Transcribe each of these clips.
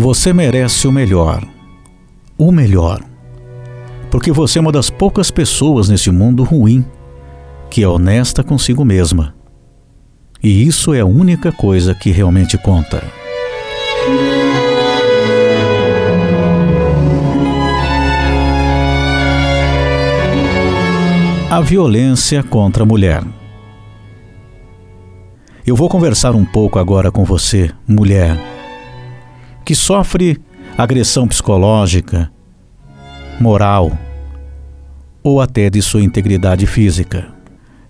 Você merece o melhor. O melhor. Porque você é uma das poucas pessoas nesse mundo ruim que é honesta consigo mesma. E isso é a única coisa que realmente conta. A violência contra a mulher. Eu vou conversar um pouco agora com você, mulher, que sofre agressão psicológica, moral ou até de sua integridade física.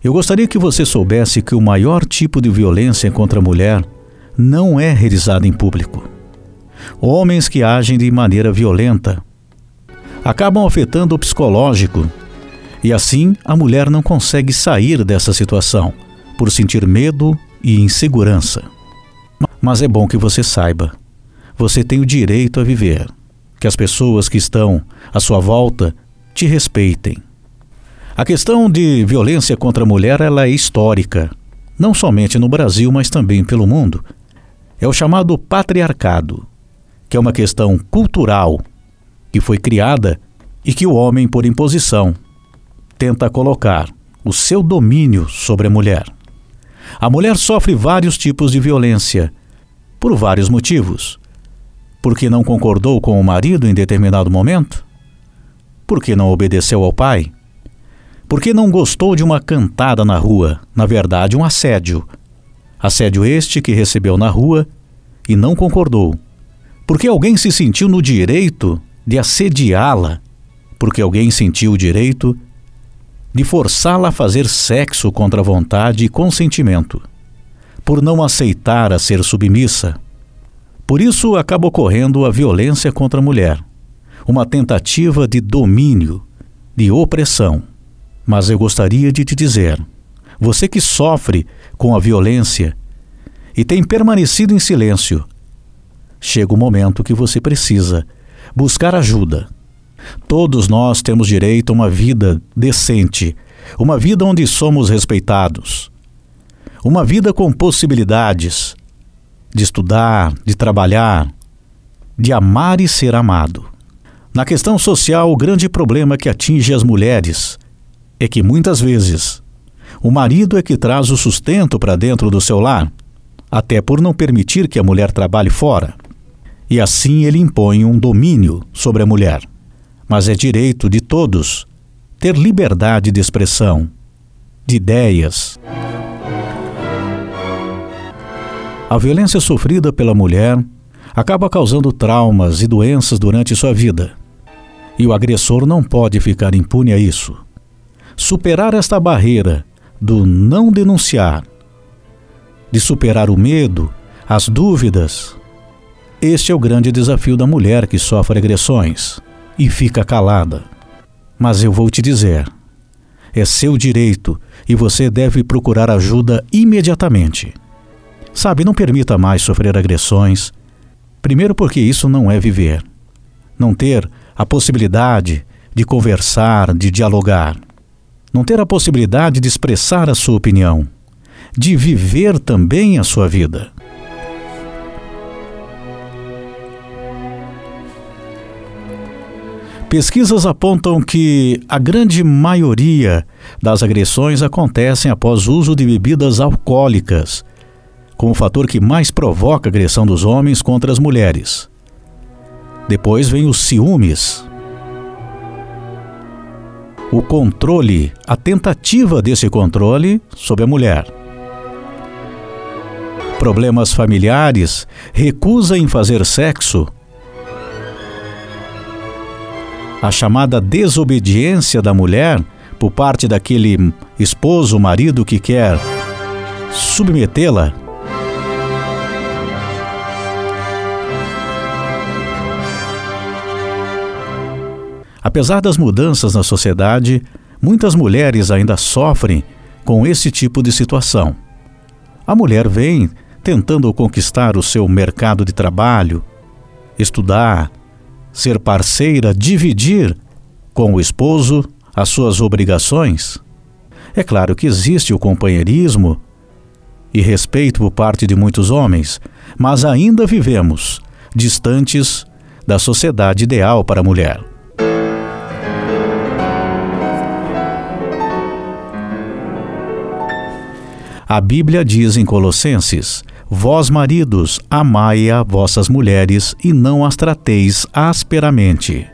Eu gostaria que você soubesse que o maior tipo de violência contra a mulher não é realizada em público. Homens que agem de maneira violenta acabam afetando o psicológico e assim a mulher não consegue sair dessa situação por sentir medo e insegurança. Mas é bom que você saiba: você tem o direito a viver, que as pessoas que estão à sua volta te respeitem. A questão de violência contra a mulher ela é histórica, não somente no Brasil, mas também pelo mundo. É o chamado patriarcado, que é uma questão cultural que foi criada e que o homem, por imposição, tenta colocar o seu domínio sobre a mulher. A mulher sofre vários tipos de violência, por vários motivos. Porque não concordou com o marido em determinado momento? Porque não obedeceu ao pai? Porque não gostou de uma cantada na rua, na verdade, um assédio. Assédio este que recebeu na rua e não concordou. Porque alguém se sentiu no direito de assediá-la. Porque alguém sentiu o direito de forçá-la a fazer sexo contra vontade e consentimento, por não aceitar a ser submissa. Por isso acaba ocorrendo a violência contra a mulher, uma tentativa de domínio, de opressão. Mas eu gostaria de te dizer, você que sofre com a violência e tem permanecido em silêncio, chega o momento que você precisa buscar ajuda Todos nós temos direito a uma vida decente, uma vida onde somos respeitados, uma vida com possibilidades de estudar, de trabalhar, de amar e ser amado. Na questão social, o grande problema que atinge as mulheres é que muitas vezes o marido é que traz o sustento para dentro do seu lar, até por não permitir que a mulher trabalhe fora. E assim ele impõe um domínio sobre a mulher mas é direito de todos ter liberdade de expressão, de ideias. A violência sofrida pela mulher acaba causando traumas e doenças durante sua vida. E o agressor não pode ficar impune a isso. Superar esta barreira do não denunciar, de superar o medo, as dúvidas, este é o grande desafio da mulher que sofre agressões e fica calada. Mas eu vou te dizer: é seu direito e você deve procurar ajuda imediatamente. Sabe, não permita mais sofrer agressões. Primeiro, porque isso não é viver. Não ter a possibilidade de conversar, de dialogar. Não ter a possibilidade de expressar a sua opinião. De viver também a sua vida. Pesquisas apontam que a grande maioria das agressões acontecem após o uso de bebidas alcoólicas, como o fator que mais provoca a agressão dos homens contra as mulheres. Depois vem os ciúmes. O controle, a tentativa desse controle sobre a mulher. Problemas familiares, recusa em fazer sexo a chamada desobediência da mulher por parte daquele esposo, marido que quer submetê-la. Apesar das mudanças na sociedade, muitas mulheres ainda sofrem com esse tipo de situação. A mulher vem tentando conquistar o seu mercado de trabalho, estudar, ser parceira, dividir com o esposo as suas obrigações? É claro que existe o companheirismo e respeito por parte de muitos homens, mas ainda vivemos distantes da sociedade ideal para a mulher. A Bíblia diz em Colossenses: Vós, maridos, amai a vossas mulheres e não as trateis asperamente.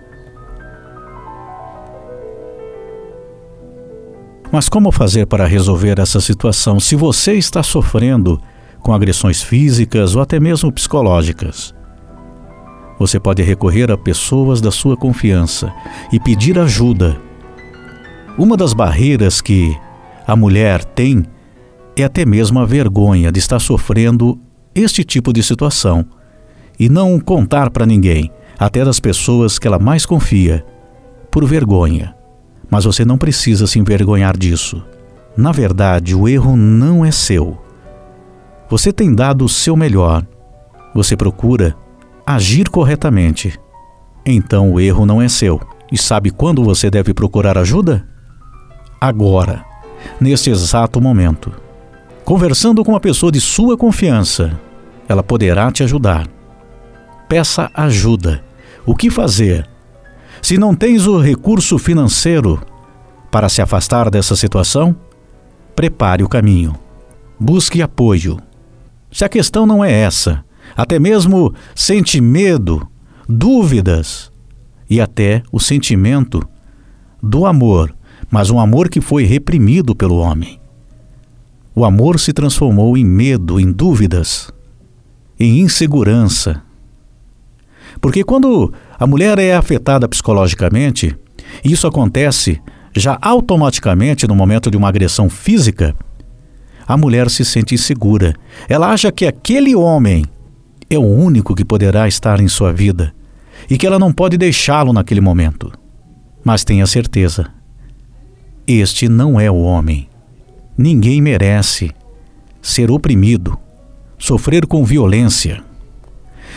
Mas como fazer para resolver essa situação se você está sofrendo com agressões físicas ou até mesmo psicológicas? Você pode recorrer a pessoas da sua confiança e pedir ajuda. Uma das barreiras que a mulher tem é até mesmo a vergonha de estar sofrendo este tipo de situação e não contar para ninguém, até das pessoas que ela mais confia, por vergonha. Mas você não precisa se envergonhar disso. Na verdade, o erro não é seu. Você tem dado o seu melhor. Você procura agir corretamente. Então o erro não é seu. E sabe quando você deve procurar ajuda? Agora, neste exato momento. Conversando com uma pessoa de sua confiança, ela poderá te ajudar. Peça ajuda. O que fazer? Se não tens o recurso financeiro para se afastar dessa situação, prepare o caminho. Busque apoio. Se a questão não é essa, até mesmo sente medo, dúvidas e até o sentimento do amor, mas um amor que foi reprimido pelo homem. O amor se transformou em medo, em dúvidas, em insegurança. Porque quando a mulher é afetada psicologicamente, isso acontece já automaticamente no momento de uma agressão física, a mulher se sente insegura. Ela acha que aquele homem é o único que poderá estar em sua vida e que ela não pode deixá-lo naquele momento. Mas tenha certeza, este não é o homem. Ninguém merece ser oprimido, sofrer com violência.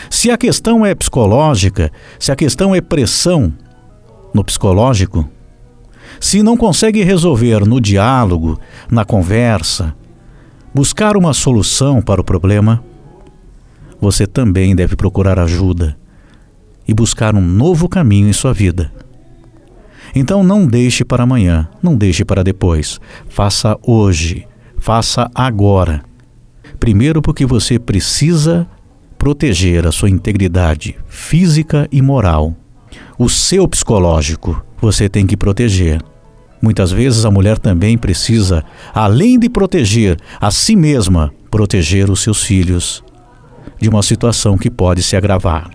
Se a questão é psicológica, se a questão é pressão no psicológico, se não consegue resolver no diálogo, na conversa, buscar uma solução para o problema, você também deve procurar ajuda e buscar um novo caminho em sua vida. Então não deixe para amanhã, não deixe para depois. Faça hoje, faça agora. Primeiro, porque você precisa proteger a sua integridade física e moral. O seu psicológico você tem que proteger. Muitas vezes a mulher também precisa, além de proteger a si mesma, proteger os seus filhos de uma situação que pode se agravar.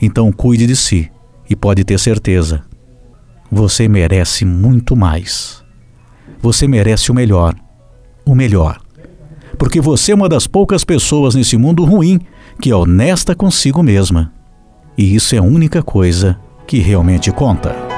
Então cuide de si e pode ter certeza você merece muito mais. Você merece o melhor. O melhor. Porque você é uma das poucas pessoas nesse mundo ruim que é honesta consigo mesma. E isso é a única coisa que realmente conta.